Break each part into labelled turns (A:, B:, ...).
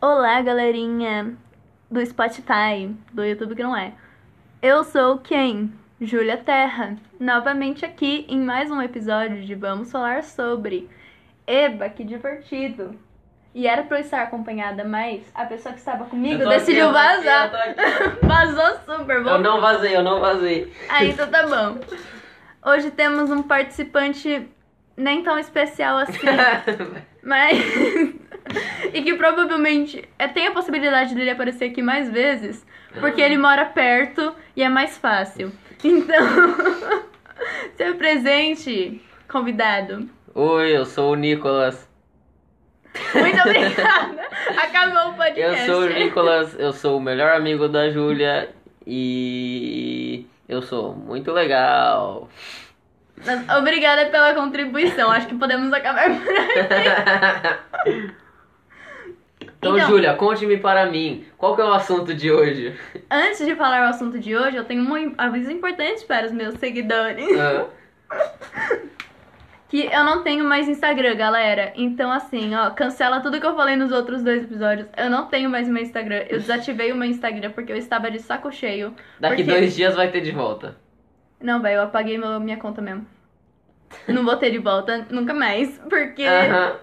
A: Olá, galerinha do Spotify, do YouTube que não é. Eu sou quem? Júlia Terra, novamente aqui em mais um episódio de Vamos Falar Sobre. Eba, que divertido! E era pra eu estar acompanhada, mas a pessoa que estava comigo
B: Eu
A: decidiu
B: aqui, eu aqui,
A: vazar.
B: eu aqui.
A: Vazou super,
B: Eu
A: vamos
B: não vazei, eu não vazei.
A: ah, então tá bom. Hoje temos um participante nem tão especial assim, mas. e que provavelmente é, tem a possibilidade dele aparecer aqui mais vezes, porque ele mora perto e é mais fácil. Então. Seu presente, convidado.
B: Oi, eu sou o Nicolas.
A: Muito obrigada. Acabou o
B: Eu
A: podcast.
B: sou o Nicolas, eu sou o melhor amigo da Júlia e eu sou muito legal.
A: Mas Obrigada pela contribuição. Acho que podemos acabar por aqui.
B: Então,
A: Então-
B: Júlia, conte-me para mim, qual que é o assunto de hoje?
A: Antes de falar o assunto de hoje, eu tenho um aviso importante para os meus seguidores.
B: Ah,
A: Que eu não tenho mais Instagram, galera. Então, assim, ó, cancela tudo que eu falei nos outros dois episódios. Eu não tenho mais meu Instagram. Eu desativei o meu Instagram porque eu estava de saco cheio.
B: daqui
A: Por quê?
B: dois dias vai ter de volta.
A: Não, velho, eu apaguei meu, minha conta mesmo. Não vou ter de volta nunca mais. Porque.
B: Aham.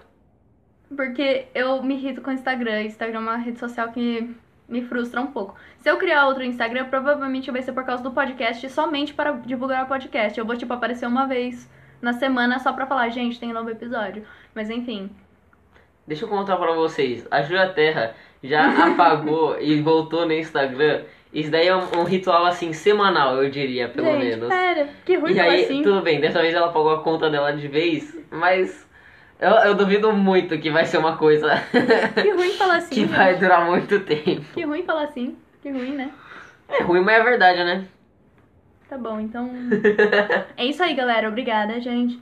A: Porque eu me irrito com o Instagram. Instagram é uma rede social que me frustra um pouco. Se eu criar outro Instagram, provavelmente vai ser por causa do podcast, somente para divulgar o podcast. Eu vou, tipo, aparecer uma vez na semana só pra falar, gente, tem um novo episódio. Mas enfim.
B: Deixa eu contar pra vocês, a Júlia Terra já apagou e voltou no Instagram. Isso daí é um, um ritual assim semanal, eu diria, pelo
A: gente,
B: menos.
A: pera, que ruim
B: E aí,
A: assim.
B: tudo bem, dessa vez ela pagou a conta dela de vez, mas eu, eu duvido muito que vai ser uma coisa
A: Que ruim falar assim.
B: que
A: gente.
B: vai durar muito tempo.
A: Que ruim falar assim. Que ruim, né?
B: É ruim, mas é verdade, né?
A: Tá bom, então. É isso aí, galera. Obrigada, gente.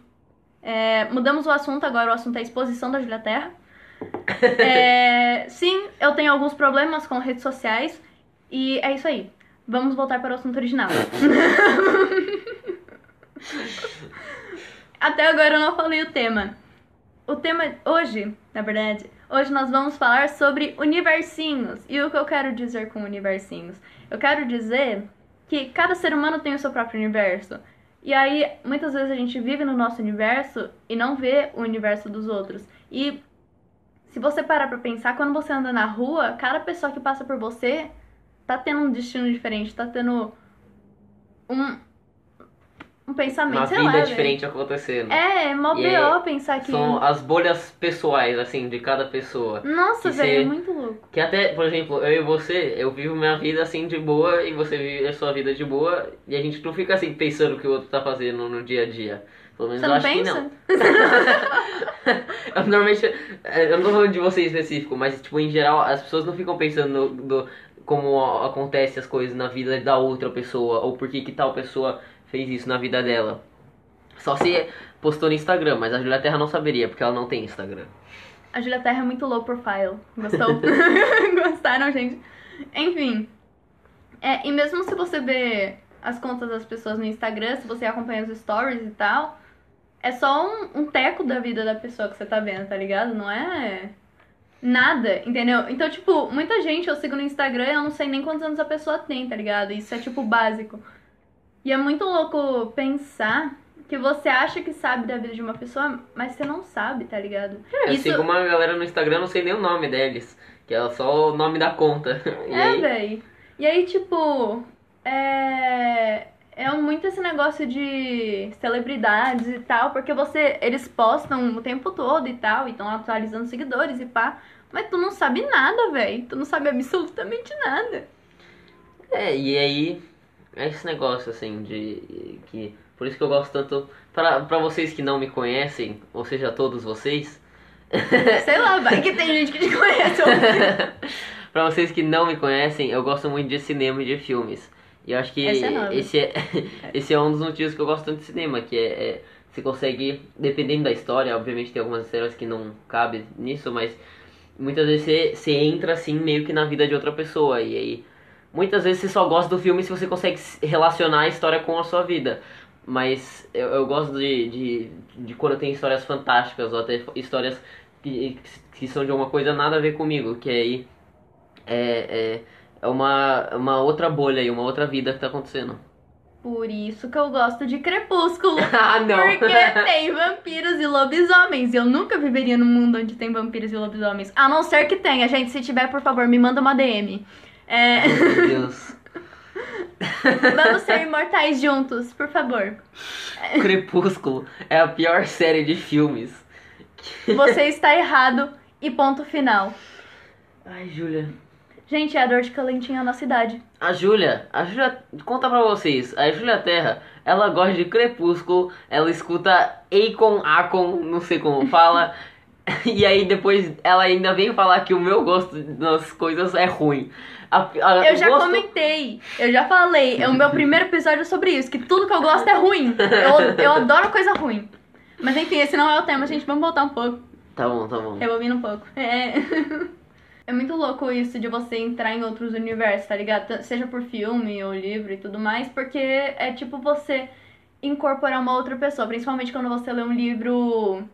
A: É, mudamos o assunto agora. O assunto é a exposição da Julia Terra. É, sim, eu tenho alguns problemas com redes sociais. E é isso aí. Vamos voltar para o assunto original. Até agora eu não falei o tema. O tema hoje, na verdade, hoje nós vamos falar sobre universinhos. E o que eu quero dizer com universinhos? Eu quero dizer que cada ser humano tem o seu próprio universo. E aí, muitas vezes a gente vive no nosso universo e não vê o universo dos outros. E se você parar pra pensar, quando você anda na rua, cada pessoa que passa por você tá tendo um destino diferente, tá tendo um, um pensamento,
B: Uma
A: sei
B: vida
A: lá, velho.
B: diferente acontecendo.
A: É, é mó
B: E
A: B.O. pensar que...
B: São as bolhas pessoais, assim, de cada pessoa.
A: Nossa, velho, é muito louco.
B: Que até, por exemplo, eu e você, eu vivo minha vida assim de boa e você vive a sua vida de boa e a gente não fica assim pensando o que o outro tá fazendo no dia a dia. Pelo menos
A: Você
B: eu
A: não
B: acho
A: pensa?
B: que não. eu, normalmente, é, eu não tô falando de você em específico, mas tipo, em geral, as pessoas não ficam pensando no, do, como acontece as coisas na vida da outra pessoa ou por que que tal pessoa fez isso na vida dela. Só se postou no Instagram, mas a Julia Terra não saberia, porque ela não tem Instagram.
A: A Julia Terra é muito low profile. Gostou? Gostaram, gente? Enfim. É, e mesmo se você vê as contas das pessoas no Instagram, se você acompanha os stories e tal, é só um, um teco da vida da pessoa que você tá vendo, tá ligado? Não é nada, entendeu? Então, tipo, muita gente eu sigo no Instagram e eu não sei nem quantos anos a pessoa tem, tá ligado? Isso é, tipo, básico. E é muito louco pensar que você acha que sabe da vida de uma pessoa, mas você não sabe, tá ligado?
B: Eu sigo uma galera no Instagram, não sei nem o nome deles. Que é só o nome da conta. E
A: É,
B: aí,
A: véi. E aí, tipo, é. É muito esse negócio de celebridades e tal, porque você. Eles postam o tempo todo e tal, e estão atualizando seguidores e pá. Mas tu não sabe nada, véi. Tu não sabe absolutamente nada.
B: É, e aí é esse negócio assim de que por isso que eu gosto tanto para para vocês que não me conhecem, ou seja, todos vocês,
A: Sei lá, vai que tem gente que te conhece.
B: Pra vocês que não me conhecem, eu gosto muito de cinema e de filmes. E eu acho que
A: é
B: esse é esse é um dos motivos que eu gosto tanto de cinema, que é, é você consegue, dependendo da história, obviamente tem algumas histórias que não cabem nisso, mas muitas vezes você, você entra assim meio que na vida de outra pessoa e aí muitas vezes você só gosta do filme se você consegue se relacionar a história com a sua vida. Mas eu, eu gosto de, de, de quando tem histórias fantásticas ou até histórias que, que são de alguma coisa nada a ver comigo, que aí é, é, é uma, uma outra bolha aí, uma outra vida que tá acontecendo.
A: Por isso que eu gosto de Crepúsculo.
B: ah, não!
A: Porque tem vampiros e lobisomens. E eu nunca viveria num mundo onde tem vampiros e lobisomens. A não ser que tenha, gente. Se tiver, por favor, me manda uma DM. É...
B: Meu Deus.
A: Vamos ser imortais juntos, por favor.
B: Crepúsculo é a pior série de filmes.
A: Você está errado e ponto final.
B: Ai, Júlia.
A: Gente, é a dor de calentinha na cidade.
B: A Júlia, a Júlia, conta pra vocês, a Júlia Terra, ela gosta de Crepúsculo, ela escuta Akon, Akon, não sei como fala, e aí depois ela ainda vem falar que o meu gosto nas coisas é ruim. A- a-
A: Eu já
B: gosto-
A: comentei, eu já falei, é o meu primeiro episódio sobre isso, que tudo que eu gosto é ruim. Eu, eu adoro coisa ruim. Mas enfim, esse não é o tema, gente. Vamos voltar um pouco.
B: Tá bom, tá bom.
A: Rebobina um pouco. É. É muito louco isso de você entrar em outros universos, tá ligado? Seja por filme ou livro e tudo mais, porque é tipo você incorporar uma outra pessoa, principalmente quando você lê um livro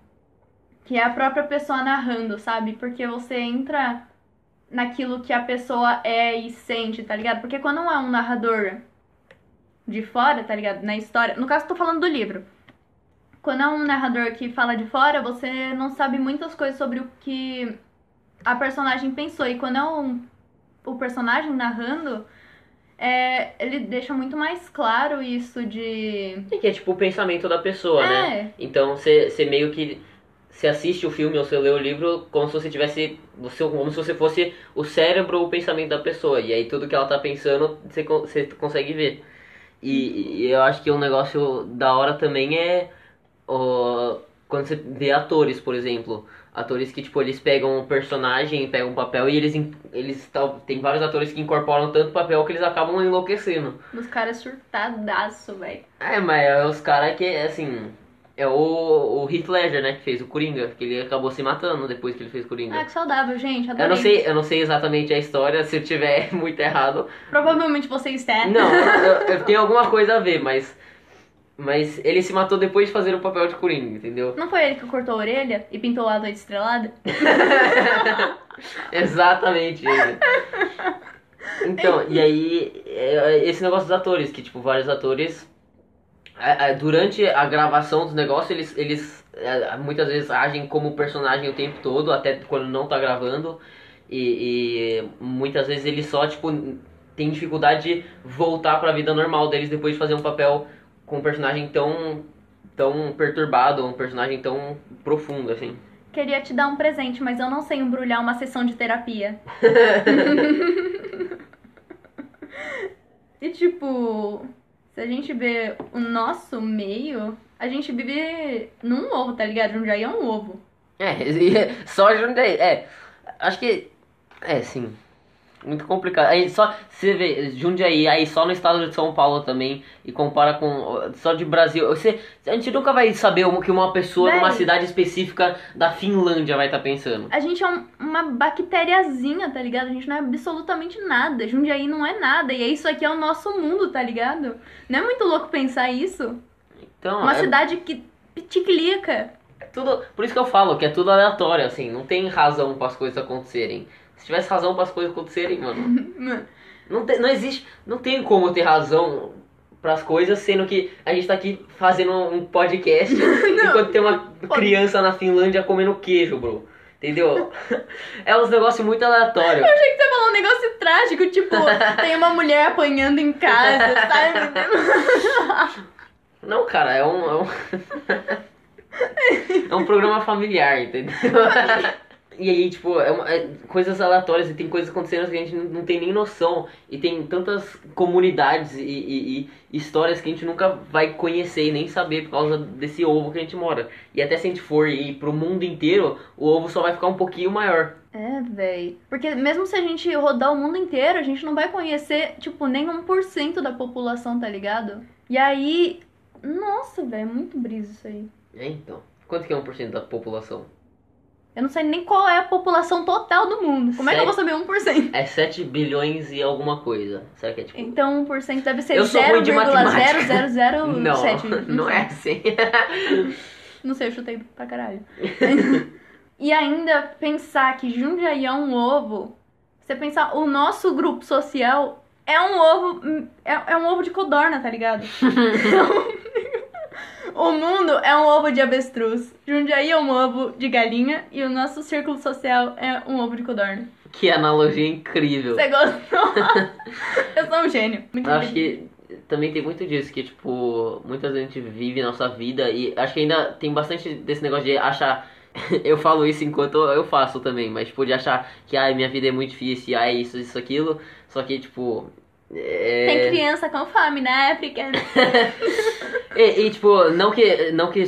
A: que é a própria pessoa narrando, sabe? Porque você entra naquilo que a pessoa é e sente, tá ligado? Porque quando é um narrador de fora, tá ligado? Na história. No caso, tô falando do livro. Quando é um narrador que fala de fora, você não sabe muitas coisas sobre o que a personagem pensou. E quando é um, o personagem narrando, é, ele deixa muito mais claro isso de.
B: É que é tipo o pensamento da pessoa, né?
A: É,
B: Então você meio que. Você assiste o filme ou você lê o livro como se você tivesse. Você, como se você fosse o cérebro ou o pensamento da pessoa. E aí tudo que ela tá pensando você consegue ver. E, e eu acho que um negócio da hora também é. ó, quando você vê atores, por exemplo. Atores que, tipo, eles pegam um personagem, pegam um papel e eles, eles tem vários atores que incorporam tanto papel que eles acabam enlouquecendo.
A: os caras surtadaço, velho.
B: É, mas é os caras que, assim. É o, o Heath Ledger, né? Que fez o Coringa. Que ele acabou se matando depois que ele fez Coringa.
A: Ah, que saudável, gente. Adorei.
B: eu, não sei, eu não sei exatamente a história, se eu tiver muito errado.
A: Provavelmente você está.
B: Não, eu, eu tenho alguma coisa a ver, mas. Mas ele se matou depois de fazer o papel de Coringa, entendeu?
A: Não foi ele que cortou a orelha e pintou a noite estrelada?
B: Exatamente ele. Então, e aí, é, esse negócio dos atores, que tipo, vários atores, é, é, durante a gravação dos negócios, eles, eles muitas vezes agem como personagem o tempo todo, até quando não tá gravando, e, e muitas vezes eles só, tipo, tem dificuldade de voltar pra vida normal deles depois de fazer um papel com um personagem tão, tão perturbado, um personagem tão profundo, assim.
A: Queria te dar um presente, mas eu não sei embrulhar uma sessão de terapia. e tipo, se a gente vê o nosso meio, a gente vive num ovo, tá ligado? Jundiaí é um ovo.
B: É, e- só Jundiaí. É, acho que. É, sim. Muito complicado. Aí só. Você vê, Jundiaí, aí só no estado de São Paulo também. E compara com. Só de Brasil. Você, a gente nunca vai saber o que uma pessoa numa
A: Véi.
B: cidade específica da Finlândia vai estar pensando.
A: A gente é um- uma bactériazinha, tá ligado? A gente não é absolutamente nada. Jundiaí não é nada. E isso aqui é o nosso mundo, tá ligado? Não é muito louco pensar isso?
B: Então,
A: Uma
B: é,
A: cidade que piticlica.
B: é tudo. Por isso que eu falo que é tudo aleatório, assim. Não tem razão para as coisas acontecerem. Se tivesse razão para as coisas acontecerem, mano. Não, tem, não existe. Não tem como ter razão pras coisas, sendo que a gente tá aqui fazendo um podcast enquanto tem uma criança na Finlândia comendo queijo, bro. Entendeu? É uns negócios muito aleatórios.
A: Achei que você falou um negócio trágico, tipo, tem uma mulher apanhando em casa, sabe?
B: Não, cara, é um. É um, é um programa familiar, entendeu? E aí, tipo, é, uma- é coisas aleatórias e tem coisas acontecendo que a gente não, não tem nem noção. E tem tantas comunidades e, e- e histórias que a gente nunca vai conhecer e nem saber por causa desse ovo que a gente mora. E até se a gente for ir pro mundo inteiro, o ovo só vai ficar um pouquinho maior.
A: É, véi. Porque mesmo se a gente rodar o mundo inteiro, a gente não vai conhecer, tipo, nem 1% da população, tá ligado? E aí. Nossa, velho, é muito brisa isso aí.
B: É, então. Quanto que é 1% da população?
A: Eu não sei nem qual é a população total do mundo. Como é que eu vou saber 1%?
B: É 7 bilhões e alguma coisa. Será que é tipo.
A: Então 1% deve ser
B: Eu sou ruim de matemática.
A: 0,0007.
B: Não, não é assim.
A: Não sei, eu chutei pra caralho. E ainda pensar que Jundiaí é um ovo, você pensar, o nosso grupo social é um ovo. É, é um ovo de codorna, tá ligado? O mundo é um ovo de avestruz. Jundiaí é um ovo de galinha e o nosso círculo social é um ovo de codorna.
B: Que analogia incrível.
A: Você gostou? Eu sou um gênio. Muito
B: Eu acho que também tem muito disso, que, tipo, muitas vezes a gente vive nossa vida e acho que ainda tem bastante desse negócio de achar. Eu falo isso enquanto eu faço também, mas, tipo, de achar que, ai, minha vida é muito difícil, ai, isso, isso, aquilo. Só que, tipo. É...
A: Tem criança com fome na África.
B: E, e, tipo, não que, não que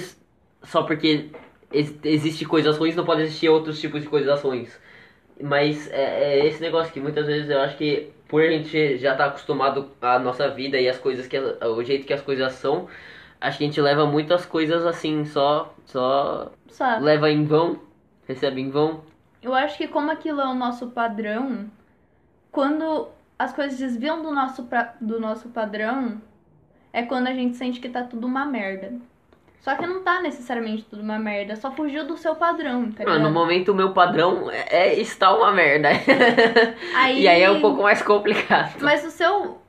B: só porque ex- existe coisas ruins não pode existir outros tipos de coisas ruins. Mas é, é esse negócio que muitas vezes eu acho que por a gente já estar acostumado à nossa vida e as coisas que o jeito que as coisas são, acho que a gente leva muitas coisas assim, só só
A: Só.
B: leva em vão, recebe em vão.
A: Eu acho que como aquilo é o nosso padrão, quando as coisas desviam do nosso, pra- do nosso padrão, é quando a gente sente que tá tudo uma merda. Só que não tá necessariamente tudo uma merda, só fugiu do seu padrão, tá
B: Mano, no momento o meu padrão é, é estar uma merda.
A: Aí-
B: e aí é um pouco mais complicado.
A: Mas o seu.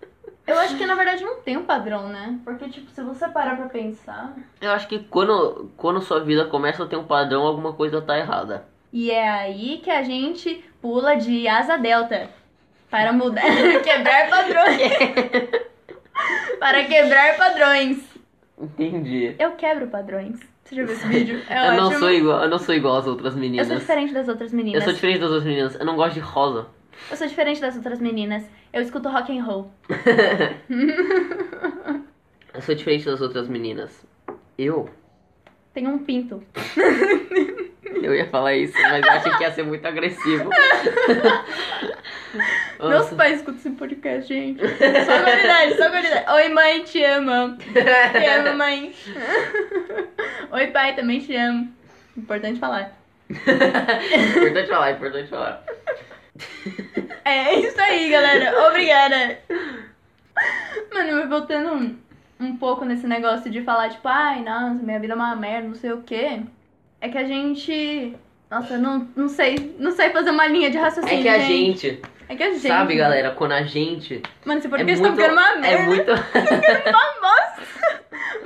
A: Eu acho que na verdade não tem um padrão, né? Porque, tipo, se você parar pra pensar.
B: Eu acho que quando, quando sua vida começa a ter um padrão, alguma coisa tá errada.
A: E é aí que a gente pula de asa delta. Para mudar. quebrar padrões. para quebrar padrões.
B: Entendi.
A: Eu quebro padrões. Você já viu esse vídeo? É
B: eu não
A: ótimo.
B: sou igual, eu não sou igual às outras
A: Eu
B: meninas.
A: sou diferente das outras
B: Eu
A: meninas.
B: sou diferente das outras meninas. Eu não gosto de rosa.
A: Eu sou diferente das outras meninas. Eu escuto rock and roll.
B: Eu sou diferente das outras meninas. Eu?
A: Tenho um pinto.
B: Eu ia falar isso, mas eu achei que ia ser muito agressivo.
A: Meus pais escutam esse podcast, gente. Só qualidade, só qualidade. Oi, mãe, te amo. Te amo, mãe. Oi, pai, também te amo. Importante falar.
B: importante falar, importante falar.
A: É isso aí, galera. Obrigada. Mano, mas voltando um, um pouco nesse negócio de falar, tipo, ai, nossa, minha vida é uma merda, não sei o quê. É que a gente. Nossa, não, não sei. Não sei fazer uma linha de raciocínio.
B: É que a gente,
A: É que a gente.
B: sabe, galera, quando a gente.
A: Mano, esse
B: É
A: podcast
B: muito,
A: tá ficando uma merda.
B: é muito.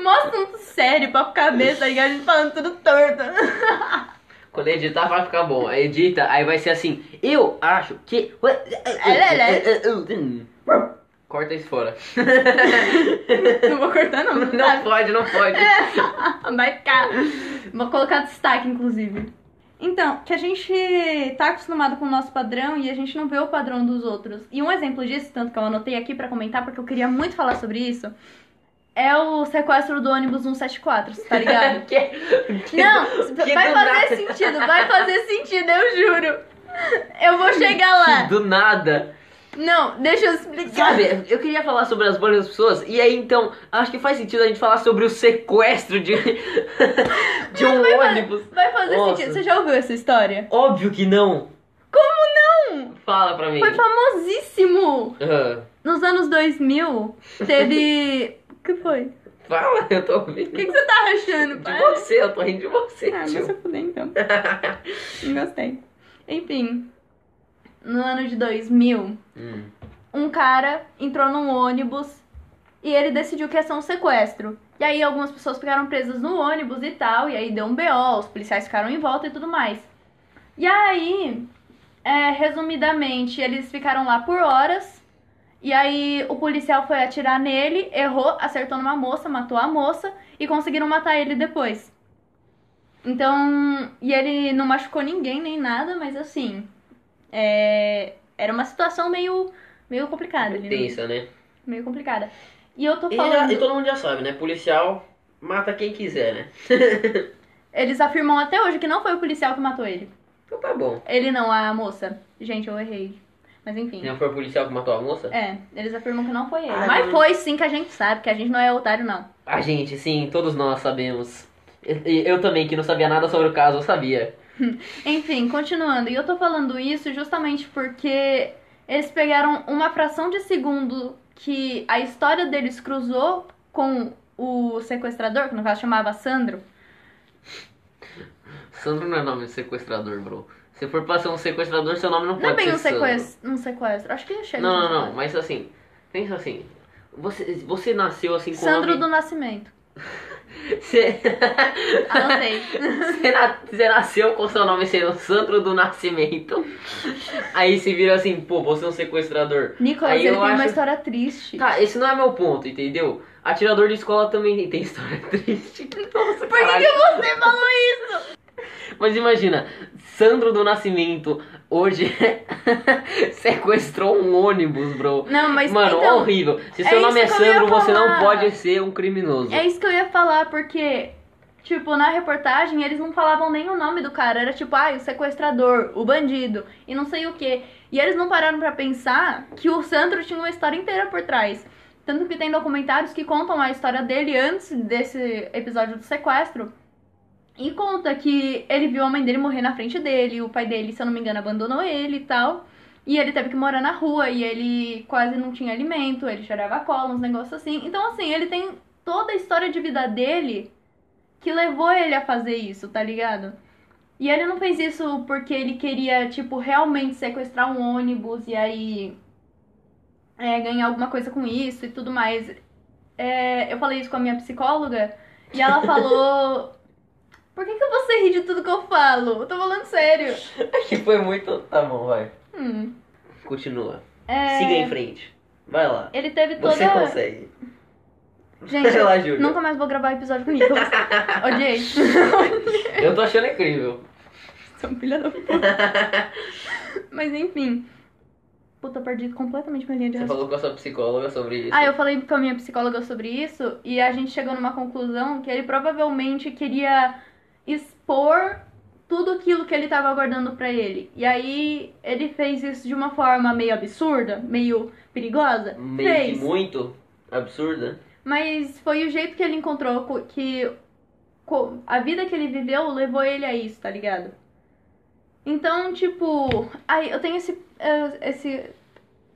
A: Mostra assunto sério, papo cabeça, tá ligado? A gente falando tudo torto.
B: Quando editar vai ficar bom. Edita, aí vai ser assim. Eu acho que. Corta isso fora.
A: Não vou cortar, não. Não,
B: Não pode, não pode.
A: Vai ficar. Vou colocar destaque, inclusive. Então, que a gente tá acostumado com o nosso padrão e a gente não vê o padrão dos outros. E um exemplo disso, tanto que eu anotei aqui pra comentar, porque eu queria muito falar sobre isso, é o sequestro do ônibus 174, tá ligado?
B: Que- que-
A: Não,
B: que
A: vai fazer
B: nada-
A: sentido, vai fazer sentido, eu juro. Eu vou chegar lá.
B: Do nada.
A: Não, deixa eu explicar.
B: Sabe, eu queria falar sobre as bolhas das pessoas, e aí então, acho que faz sentido a gente falar sobre o sequestro de, de um ônibus.
A: Vai fazer
B: Nossa.
A: sentido. Você já ouviu essa história?
B: Óbvio que não.
A: Como não?
B: Fala pra mim.
A: Foi famosíssimo.
B: Ah,
A: Nos anos 2000, teve... O que foi?
B: fala, eu tô
A: O
B: ouvindo.
A: que, que você tá achando,
B: De
A: pai?
B: você, eu tô rindo de você,
A: Ah,
B: tio.
A: mas eu puder então. Não gostei. Enfim, no ano de 2000,
B: Hum.
A: um cara entrou num ônibus e ele decidiu que ia ser um sequestro. E aí algumas pessoas ficaram presas no ônibus e tal, e aí deu um BO, os policiais ficaram em volta e tudo mais. E aí, é, resumidamente, eles ficaram lá por horas. E aí o policial foi atirar nele, errou, acertou numa moça, matou a moça e conseguiram matar ele depois. Então, e ele não machucou ninguém nem nada, mas assim, é, era uma situação meio, meio complicada né?
B: Tensa, né?
A: meio complicada. E eu tô
B: E,
A: falando,
B: já- e todo mundo já sabe, né? Policial mata quem quiser, né?
A: eles afirmam até hoje que não foi o policial que matou ele.
B: Então tá bom.
A: Ele não, a moça. Gente, eu errei. Mas enfim.
B: Não foi o policial que matou a moça?
A: É, eles afirmam que não foi ele. Mas foi sim que a gente sabe, que a gente não é otário, não.
B: A gente, sim, todos nós sabemos. E- e Eu também, que não sabia nada sobre o caso, eu sabia.
A: Enfim, continuando. E eu tô falando isso justamente porque eles pegaram uma fração de segundo que a história deles cruzou com o sequestrador, que no caso chamava Sandro.
B: Sandro não é nome de sequestrador, bro. Se for pra ser um sequestrador, seu nome não,
A: Não
B: pode
A: é bem
B: ser
A: um sequestro, um sequestro. Acho que chega
B: Não, não, não. Mas assim, pensa assim. Você, você nasceu assim com
A: Sandro
B: nome...
A: do Nascimento.
B: Você...
A: Anotei.
B: Você, na- você nasceu com seu nome sendo Sandro do Nascimento. Aí se vira assim, pô, você é um sequestrador.
A: Nicolas,
B: Aí
A: ele
B: eu
A: tem uma
B: acho-
A: história triste.
B: Tá, esse não é meu ponto, entendeu? Atirador de escola também tem história triste. Nossa,
A: Por que, que você falou isso?
B: Mas imagina, Sandro do Nascimento hoje sequestrou um ônibus, bro.
A: Não, mas
B: Mano,
A: então,
B: horrível. Se
A: é
B: seu nome é
A: eu ia
B: Sandro, você não pode ser um criminoso.
A: É isso que eu ia falar, porque, tipo, na reportagem eles não falavam nem o nome do cara. Era tipo, ah, o sequestrador, o bandido, e não sei o que. E eles não pararam pra pensar que o Sandro tinha uma história inteira por trás. Tanto que tem documentários que contam a história dele antes desse episódio do sequestro. E conta que ele viu a mãe dele morrer na frente dele, o pai dele, se eu não me engano, abandonou ele e tal. E ele teve que morar na rua e ele quase não tinha alimento, ele chorava cola, uns negócios assim. Então, assim, ele tem toda a história de vida dele que levou ele a fazer isso, tá ligado? E ele não fez isso porque ele queria, tipo, realmente sequestrar um ônibus e aí é, ganhar alguma coisa com isso e tudo mais. É, eu falei isso com a minha psicóloga e ela falou. Por que, que você ri de tudo que eu falo? Eu tô falando sério.
B: Que foi muito. Tá bom, vai.
A: Hum,
B: Continua.
A: é,
B: Siga em frente. Vai lá.
A: Ele teve toda.
B: Você consegue.
A: Gente,
B: Vai lá, Júlia.
A: nunca mais vou gravar episódio com o Nicolas. Odiei.
B: Eu tô achando incrível.
A: Sou filho da puta. Mas enfim. Puta, perdi completamente minha linha de
B: Você falou com a sua psicóloga sobre isso.
A: Ah, eu falei com a minha psicóloga sobre isso e a gente chegou numa conclusão que ele provavelmente queria expor tudo aquilo que ele tava guardando pra ele. E aí ele fez isso de uma forma meio absurda, meio perigosa.
B: Meio
A: fez.
B: muito absurda.
A: Mas foi o jeito que ele encontrou co- que a vida que ele viveu levou ele a isso, tá ligado? Então, tipo, aí eu tenho esse, eh, esse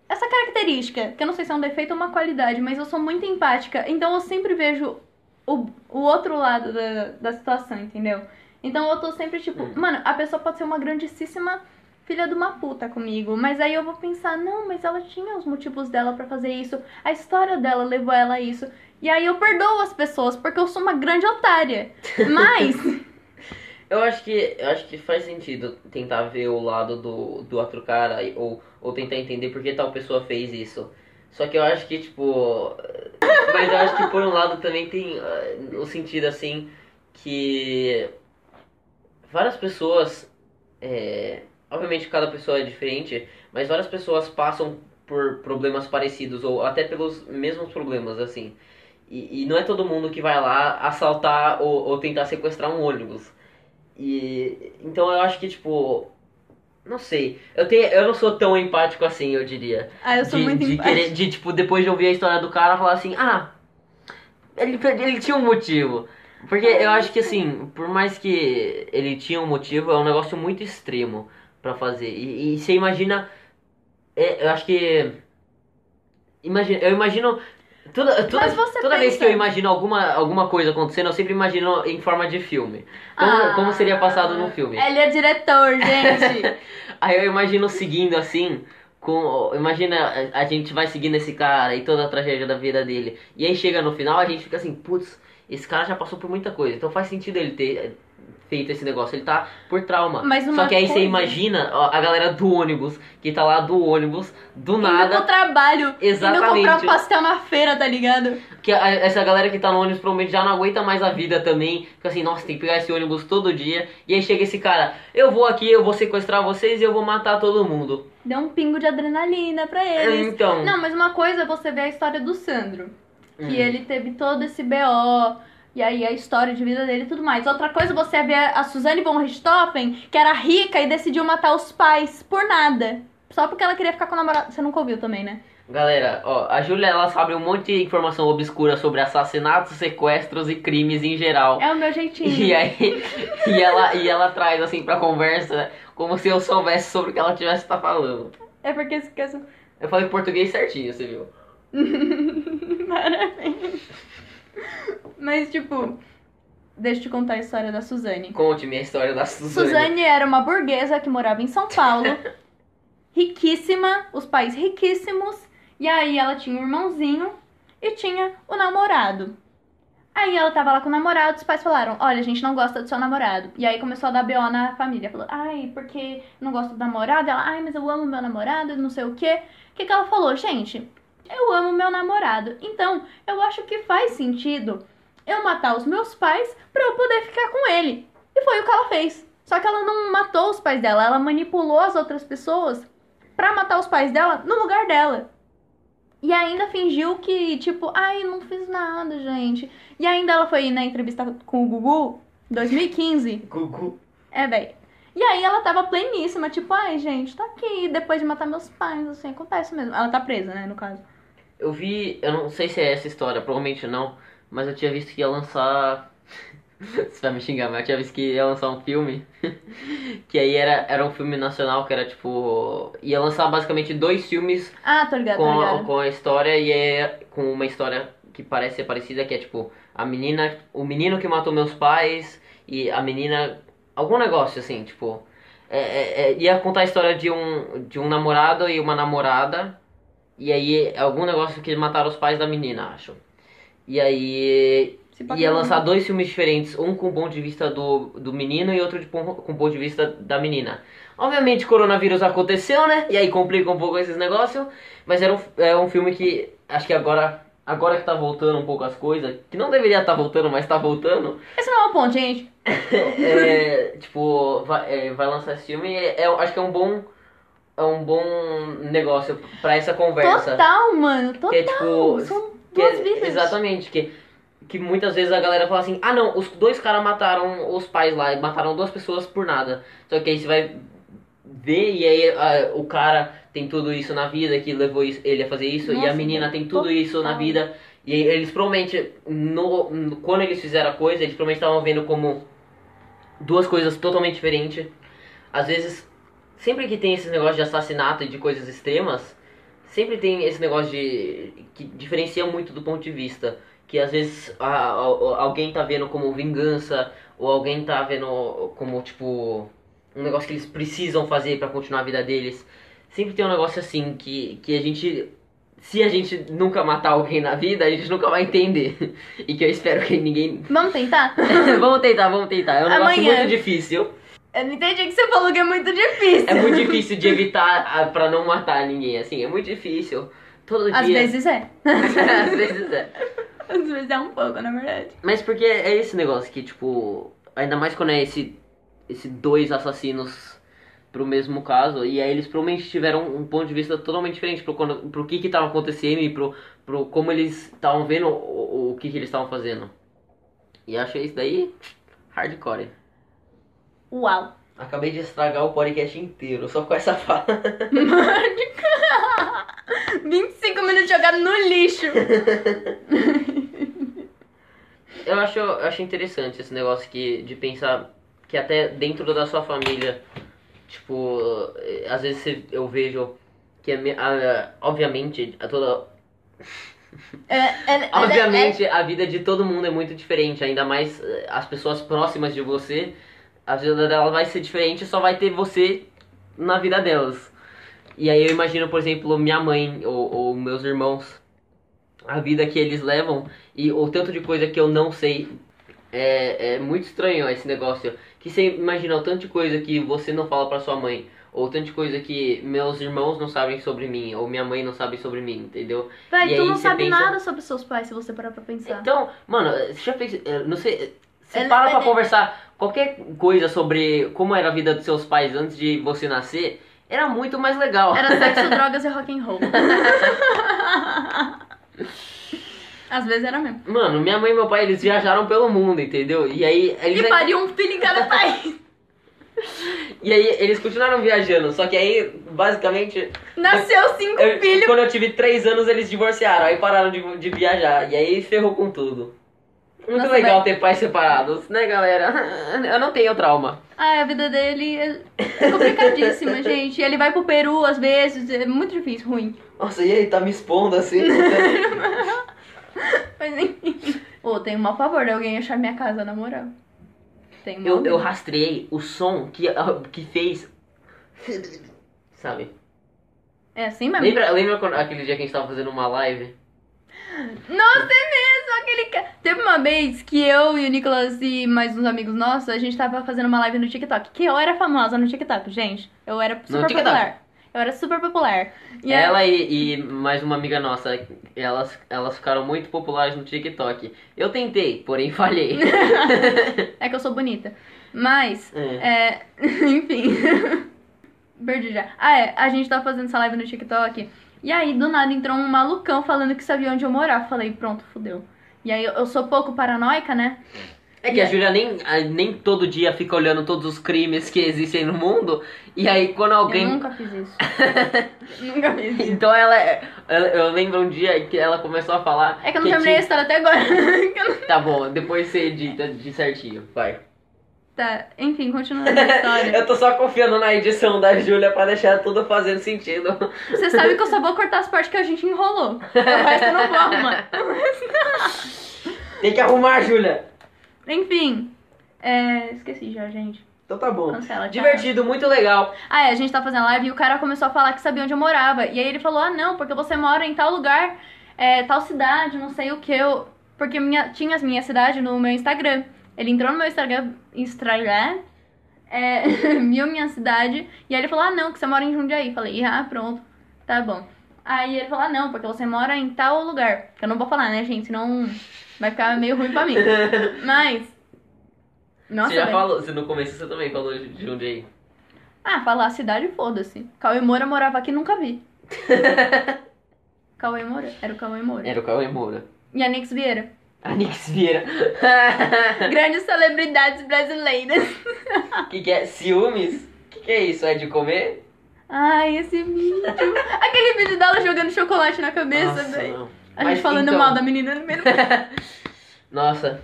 A: essa característica, que eu não sei se é um defeito ou uma qualidade, mas eu sou muito empática, então eu sempre vejo o, o outro lado da, da situação, entendeu? Então eu tô sempre tipo,
B: Hum.
A: mano, a pessoa pode ser uma grandíssima filha de uma puta comigo, mas aí eu vou pensar, não, mas ela tinha os motivos dela pra fazer isso, a história dela levou ela a isso. E aí eu perdoo as pessoas porque eu sou uma grande otária. Mas
B: Eu acho que eu acho que faz sentido tentar ver o lado do, do outro cara ou, ou tentar entender por que tal pessoa fez isso. Só que eu acho que, tipo. Mas eu acho que por um lado também tem ah, o sentido assim que várias pessoas. é, obviamente cada pessoa é diferente, mas várias pessoas passam por problemas parecidos ou até pelos mesmos problemas, assim. E, e não é todo mundo que vai lá assaltar ou, ou tentar sequestrar um ônibus. E então eu acho que tipo, não sei, eu tenho, eu não sou tão empático assim, eu diria.
A: ah, eu sou
B: de,
A: muito
B: de
A: empática.
B: querer, de tipo depois de ouvir a história do cara falar assim, ah, ele ele tinha um motivo. Porque eu acho que assim, por mais que ele tinha um motivo, é um negócio muito extremo pra fazer. E, e você imagina, é, eu acho que imagina, eu imagino Toda, toda,
A: Mas você
B: toda vez
A: pensa-
B: que eu imagino alguma, alguma coisa acontecendo, eu sempre imagino em forma de filme. Como,
A: Ah,
B: como seria passado no filme.
A: Ele é diretor, gente.
B: Aí eu imagino seguindo assim, com. Imagina, a, gente vai seguindo esse cara e toda a tragédia da vida dele. E aí chega no final, a gente fica assim, putz, esse cara já passou por muita coisa. Então faz sentido ele ter feito esse negócio. Ele tá por trauma. Só que aí você
A: coisa-
B: imagina ó, a galera do ônibus, que tá lá do ônibus, do
A: Indo
B: nada.
A: pro trabalho. Indo
B: Exatamente.
A: comprar pastel na feira, tá ligado?
B: Que a- essa galera que tá no ônibus provavelmente já não aguenta mais a vida também. Fica assim, nossa, tem que pegar esse ônibus todo dia. E aí chega esse cara, eu vou aqui, eu vou sequestrar vocês e eu vou matar todo mundo.
A: Deu um pingo de adrenalina pra eles.
B: Então.
A: Não, mas uma coisa é você ver a história do Sandro. Que
B: Hum.
A: ele teve todo esse BO. E aí a história de vida dele e tudo mais. Outra coisa você ver a Suzane von Richthofen, que era rica e decidiu matar os pais por nada. Só porque ela queria ficar com o namorado. Você nunca ouviu também, né?
B: Galera, ó, a Júlia ela sabe um monte de informação obscura sobre assassinatos, sequestros e crimes em geral.
A: É o meu jeitinho.
B: E aí, e ela, e ela traz assim pra conversa como se eu soubesse sobre o que ela tivesse tá falando.
A: É porque esqueço.
B: Eu falei português certinho, você viu?
A: Parabéns. Mas, tipo, deixa eu te contar a história da Suzane.
B: Conte-me a história da Suzane.
A: Suzane era uma burguesa que morava em São Paulo, riquíssima, os pais riquíssimos, e aí ela tinha um irmãozinho e tinha o namorado. Aí ela tava lá com o namorado, os pais falaram: Olha, a gente não gosta do seu namorado. E aí começou a dar BO na família. Falou: Ai, porque não gosto do namorado? Ela, ai, mas eu amo meu namorado, não sei o quê. O que, que ela falou? Gente, eu amo meu namorado. Então, eu acho que faz sentido eu matar os meus pais pra eu poder ficar com ele. E foi o que ela fez. Só que ela não matou os pais dela, ela manipulou as outras pessoas pra matar os pais dela no lugar dela. E ainda fingiu que, tipo, ai, não fiz nada, gente. E ainda ela foi na entrevista com o Gugu, 2015.
B: Gugu.
A: É, véi. E aí ela tava pleníssima, tipo, ai, gente, tá aqui, depois de matar meus pais, assim, acontece mesmo. Ela tá presa, né, no caso.
B: Eu vi, eu não sei se é essa história, provavelmente não, mas eu tinha visto que ia lançar. Você vai me xingar, mas eu tinha visto que ia lançar um filme. que aí era, era um filme nacional que era tipo. ia lançar basicamente dois filmes
A: Ah, tô ligado, tô
B: com, a,
A: ligado.
B: com a história e é com uma história que parece ser parecida, que é tipo, a menina. O menino que matou meus pais e a menina. Algum negócio assim, tipo. é- é- é- ia contar a história de um, de um namorado e uma namorada. E aí, algum negócio que mataram os pais da menina, acho. E aí, ia lançar dois filmes diferentes, um com o ponto de vista do, do menino e outro de, com o ponto de vista da menina. Obviamente, coronavírus aconteceu, né? E aí complica um pouco esses negócios. Mas era um, é um filme que, acho que agora, agora que tá voltando um pouco as coisas, que não deveria estar voltando, mas tá voltando.
A: Esse não é o ponto, gente.
B: É, tipo, vai, é, vai lançar esse filme. É, acho que é um bom, é um bom negócio pra essa conversa.
A: Total, mano, total.
B: Que é tipo.
A: São duas vidas.
B: Exatamente, que, que muitas vezes a galera fala assim, ah não, os dois caras mataram os pais lá, e mataram duas pessoas por nada. Só que aí você vai ver e aí ah, o cara tem tudo isso na vida que levou isso- ele a fazer isso, e a
A: Nossa,
B: menina tem tudo isso na vida. E eles provavelmente, no, no- quando eles fizeram a coisa, eles provavelmente estavam vendo como duas coisas totalmente diferentes. Às vezes, sempre que tem esse negócio de assassinato e de coisas extremas, sempre tem esse negócio de que diferencia muito do ponto de vista que às vezes a- a- alguém tá vendo como vingança ou alguém tá vendo como tipo um negócio que eles precisam fazer pra continuar a vida deles sempre tem um negócio assim que que a gente se a gente nunca matar alguém na vida a gente nunca vai entender e que eu espero que ninguém
A: Vamos tentar?
B: vamos tentar vamos tentar é um negócio
A: Amanhã.
B: muito difícil
A: Eu não entendi que você falou que é muito difícil.
B: é muito difícil de evitar ah, pra não matar ninguém assim é muito difícil todo
A: Às
B: dia
A: vezes é.
B: às vezes é
A: Às vezes é um pouco, na verdade.
B: Mas porque é esse negócio que, tipo, ainda mais quando é esse, esse dois assassinos pro mesmo caso, e aí eles provavelmente tiveram um ponto de vista totalmente diferente pro, quando, pro que que tava acontecendo e pro, pro como eles estavam vendo o, o que que eles estavam fazendo. E achei isso daí hardcore.
A: Uau.
B: Acabei de estragar o podcast inteiro só com essa fala.
A: 25 minutos jogados no lixo.
B: Eu acho, eu acho interessante esse negócio que, de pensar que até dentro da sua família, tipo, às vezes eu vejo que, a mi- a- obviamente, a toda,
A: É, é, é,
B: obviamente a vida de todo mundo é muito diferente, ainda mais eh, as pessoas próximas de você, a vida dela vai ser diferente, só vai ter você na vida delas. E aí eu imagino, por exemplo, minha mãe ou, ou meus irmãos, a vida que eles levam e o tanto de coisa que eu não sei. É, é muito estranho esse negócio. Que você imagina o tanto de coisa que você não fala pra sua mãe. Ou tanto de coisa que meus irmãos não sabem sobre mim. Ou minha mãe não sabe sobre mim, entendeu?
A: Véi,
B: E
A: tu não sabe
B: pensa-
A: nada sobre seus pais se você parar pra pensar.
B: Então, mano, você já fez. eh, Não sei. Você
A: Ele-
B: para pra conversar qualquer coisa sobre como era a vida dos seus pais antes de você nascer, era muito mais legal.
A: Era sexo, drogas e rock and roll. Às vezes era mesmo.
B: Mano, minha mãe e meu pai, eles viajaram pelo mundo, entendeu? E aí eles,
A: E pariu um filho em cada país.
B: e aí eles continuaram viajando, só que aí, basicamente,
A: Nasceu cinco
B: eu-
A: filhos.
B: quando eu tive três anos, eles divorciaram, aí pararam de, de viajar, e aí ferrou com tudo. Muito
A: Nossa,
B: legal
A: velho.
B: ter pais separados, né, galera? Eu não tenho trauma.
A: Ah, a vida dele é complicadíssima, gente. Ele vai pro Peru às vezes, é muito difícil, ruim.
B: Nossa, e aí, tá me expondo assim?
A: Mas enfim. Pô, tenho mal pavor de alguém achar minha casa na moral. Tenho mal
B: Eu, eu
A: medo.
B: rastreei o som que, que fez. Sabe?
A: É assim mesmo?
B: Lembra, lembra quando- aquele dia que a gente tava fazendo uma live?
A: Nossa, é mesmo! Aquele. Teve uma vez que eu e o Nicolas e mais uns amigos nossos, a gente tava fazendo uma live no TikTok. Que eu era famosa no TikTok, gente. Eu era super popular. Eu era super popular. E
B: Ela e, e mais uma amiga nossa, elas, elas ficaram muito populares no TikTok. Eu tentei, porém falhei.
A: É que eu sou bonita. Mas,
B: É.
A: é. Enfim. Perdi já. Ah, é. A gente tava fazendo essa live no TikTok. E aí, do nada, entrou um malucão falando que sabia onde eu morava. Falei, pronto, fudeu. E aí, eu- sou pouco paranoica, né?
B: É que a Júlia nem, nem todo dia fica olhando todos os crimes que existem no mundo. E aí quando alguém.
A: Eu nunca fiz isso. nunca fiz isso.
B: Então ela, é- ela- Eu lembro um dia que ela começou a falar.
A: É que eu não terminei a história até agora.
B: Tá bom, depois você edita de certinho. Vai.
A: Tá, enfim, continuando a história.
B: Eu tô só confiando na edição da Júlia pra deixar tudo fazendo sentido.
A: Você sabe que eu só vou cortar as partes que a gente enrolou. O resto eu não vou arrumar.
B: Tem que arrumar, Júlia.
A: Enfim. É, esqueci já, gente.
B: Então tá bom.
A: Cancela.
B: Divertido, muito legal.
A: Ah, é, a gente tá fazendo live e o cara começou a falar que sabia onde eu morava. E aí ele falou, ah, não, porque você mora em tal lugar, é, tal cidade, não sei o que. Eu... Porque minha, tinha as minha cidade no meu Instagram. Ele entrou no meu Instagram, Instagram é, viu minha cidade, e aí ele falou, ah, não, que você mora em Jundiaí. Falei, ah, pronto, tá bom. Aí ele falou, ah, não, porque você mora em tal lugar. Que eu não vou falar, né, gente, senão vai ficar meio ruim pra mim. Mas... Nossa,
B: você já
A: velho.
B: falou, você no começo você também falou de de onde aí.
A: Ah, falar a cidade, foda-se. Cauê Moura morava aqui nunca vi. Cauê Moura? Era o Cauê Moura.
B: Era o Cauê Moura.
A: E a Nix Vieira.
B: A Nix Vieira.
A: Grandes celebridades brasileiras.
B: que que é? Ciúmes? Que que é isso? É de comer?
A: Ai, esse vídeo. Aquele vídeo dela jogando chocolate na cabeça, velho. A
B: Mas
A: gente falando
B: então-
A: mal da menina no meio.
B: Nossa.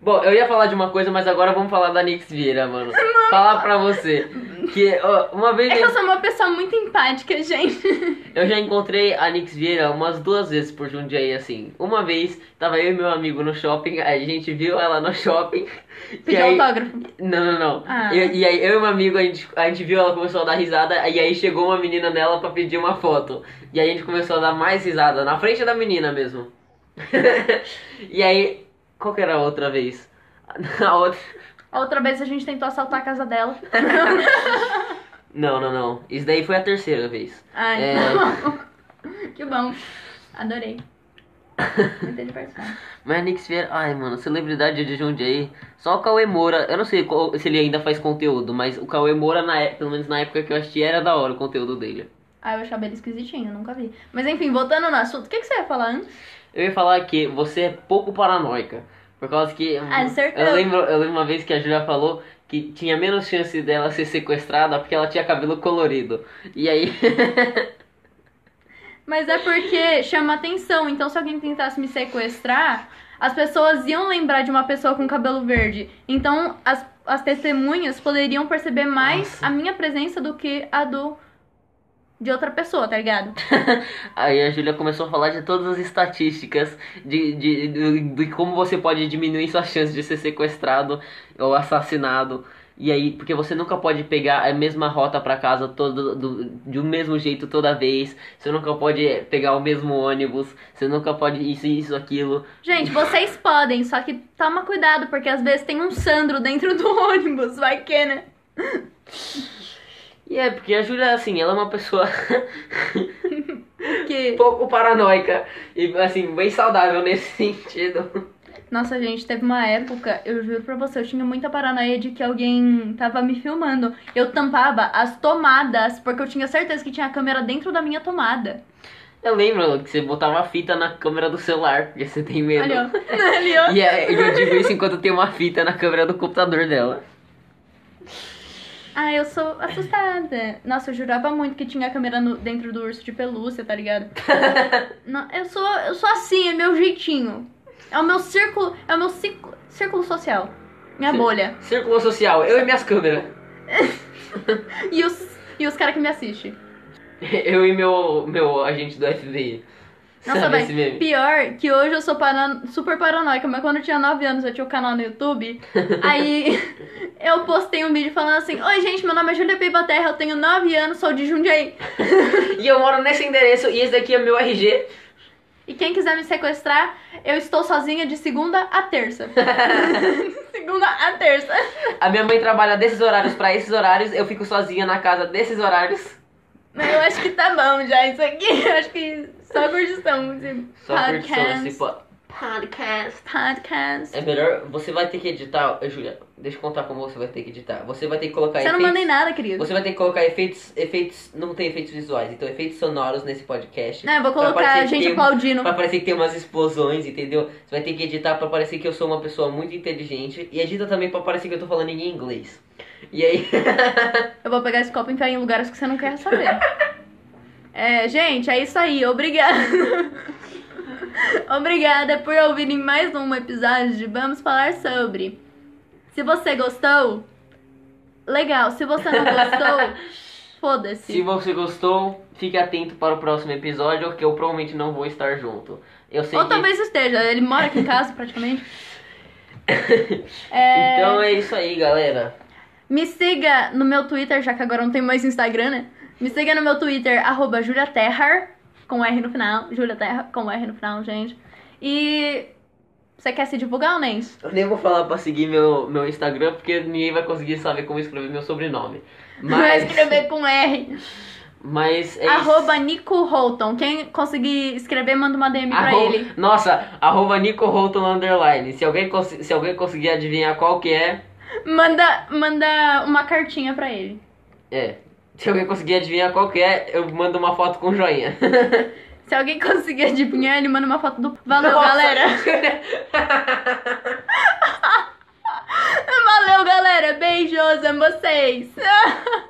B: Bom, eu ia falar de uma coisa, mas agora vamos falar da Nix Vieira, mano. Falar pra você. Que ó, uma vez
A: É que eu sou uma pessoa muito empática, gente.
B: eu já encontrei a Nix Vieira umas duas vezes por Jundiaí, assim. Uma vez, tava eu e meu amigo no shopping, a gente viu ela no shopping.
A: Pediu
B: aí-
A: autógrafo.
B: Não, não, não.
A: Ah.
B: E, e aí eu e meu amigo, a gente, a gente viu ela começou a dar risada, e aí chegou uma menina nela pra pedir uma foto. E aí a gente começou a dar mais risada, na frente da menina mesmo. e aí, qual que era a outra vez? A outra.
A: A outra vez a gente tentou assaltar a casa dela.
B: Não, não, não. Isso daí foi a terceira vez.
A: Ai,
B: É.
A: Que bom. Adorei. Muito diversão.
B: Mas a Nix Vieira, ai mano, celebridade de Jundiaí. Só o Cauê Moura, eu não sei qual- se ele ainda faz conteúdo, mas o Cauê Moura, na, é- pelo menos na época que eu assisti, era da hora o conteúdo dele.
A: Ah, eu achava ele esquisitinho, nunca vi. Mas enfim, voltando no assunto, o que, que você ia falar antes?
B: Eu ia falar que você é pouco paranoica. Por causa que.
A: Ah, acertou.
B: eu, lembro, eu lembro uma vez que a Julia falou que tinha menos chance dela ser sequestrada porque ela tinha cabelo colorido. E aí.
A: Mas é porque chama atenção. Então, se alguém tentasse me sequestrar, as pessoas iam lembrar de uma pessoa com cabelo verde. Então, as, as testemunhas poderiam perceber mais
B: Nossa.
A: a minha presença do que a do de outra pessoa, tá ligado?
B: Aí a Júlia começou a falar de todas as estatísticas de, de, de, de como você pode diminuir sua chance de ser sequestrado ou assassinado. E aí, porque você nunca pode pegar a mesma rota pra casa todo, do, de um mesmo jeito toda vez. Você nunca pode pegar o mesmo ônibus. Você nunca pode isso, isso, aquilo.
A: Gente, vocês podem, só que toma cuidado, porque às vezes tem um Sandro dentro do ônibus, vai que, né?
B: E é, porque a Júlia, assim, ela é uma pessoa
A: Que...
B: pouco paranoica. E, assim, bem saudável nesse sentido.
A: Nossa, gente, teve uma época, eu juro pra você, eu tinha muita paranoia de que alguém tava me filmando. Eu tampava as tomadas, porque eu tinha certeza que tinha a câmera dentro da minha tomada.
B: Eu lembro que você botava a fita na câmera do celular, porque você tem medo.
A: Ali, ó. Ali, ó.
B: E é, eu digo isso enquanto tem uma fita na câmera do computador dela.
A: Ah, eu sou assustada. Nossa, eu jurava muito que tinha a câmera no- dentro do urso de pelúcia, tá ligado? Não, eu sou, eu sou assim, é meu jeitinho. É o meu círculo, é o meu círculo, círculo social. Minha bolha.
B: Círculo social, eu e minhas câmeras.
A: E os, e os caras que me assistem.
B: Eu e meu, meu agente do FBI.
A: Nossa,
B: esse
A: velho. Pior que hoje eu sou super paranoica, mas quando eu tinha 9 anos eu tinha um canal no YouTube. aí eu postei um vídeo falando assim: Oi, gente, meu nome é Júlia Peiba Terra, eu tenho 9 anos, sou de Jundiaí.
B: E eu moro nesse endereço e esse daqui é meu RG.
A: E quem quiser me sequestrar, eu estou sozinha de segunda a terça. segunda a terça.
B: A minha mãe trabalha desses horários pra esses horários, eu fico sozinha na casa desses horários.
A: Mas eu acho que tá bom já isso aqui. Eu acho que só curtição. esse
B: Só curtição
A: podcast.
B: esse po- podcast.
A: Podcast.
B: É melhor, você vai ter que editar, Ô, Júlia, deixa eu contar como você vai ter que editar. Você vai ter que colocar
A: Você não
B: efeitos.
A: mandei nada, querido.
B: Você vai ter que colocar efeitos, efeitos, não tem efeitos visuais, então efeitos sonoros nesse podcast.
A: Não, eu vou colocar a gente
B: tem-
A: aplaudindo.
B: Pra parecer que tem umas explosões, entendeu? Você vai ter que editar pra parecer que eu sou uma pessoa muito inteligente. E edita também pra parecer que eu tô falando em inglês. E aí.
A: Eu vou pegar esse copo e enfiar em lugares que você não quer saber. É, gente, é isso aí. Obrigada. Obrigada por ouvirem mais um episódio de Vamos Falar Sobre. Se você gostou, legal. Se você não gostou,
B: Se
A: foda-se.
B: você gostou, fique atento para o próximo episódio, que eu provavelmente não vou estar junto. Eu sei
A: Ou
B: que...
A: talvez esteja. Ele mora aqui em casa, praticamente. É,
B: Então é isso aí, galera.
A: Me siga no meu Twitter, já que agora não tem mais Instagram, né? Me siga no meu Twitter, arroba juliaterrar, com R no final. Julia Terra, com R no final, gente. E... Você quer se divulgar ou nem?
B: Eu nem vou falar pra seguir meu, meu Instagram, porque ninguém vai conseguir saber como escrever meu sobrenome.
A: Vai
B: Mas,
A: escrever com R.
B: mas é
A: arroba Nico Holton. Quem conseguir escrever, manda uma DM pra
B: Arroba-
A: ele.
B: Nossa, arroba Nico Holton Underline. Se alguém, se alguém conseguir adivinhar qual que é,
A: Manda, manda uma cartinha pra ele.
B: é. Se alguém conseguir adivinhar qual que é, eu mando uma foto com joinha.
A: Se alguém conseguir adivinhar, ele manda uma foto do... Valeu,
B: Nossa.
A: galera! Valeu, galera! Beijos, amo vocês!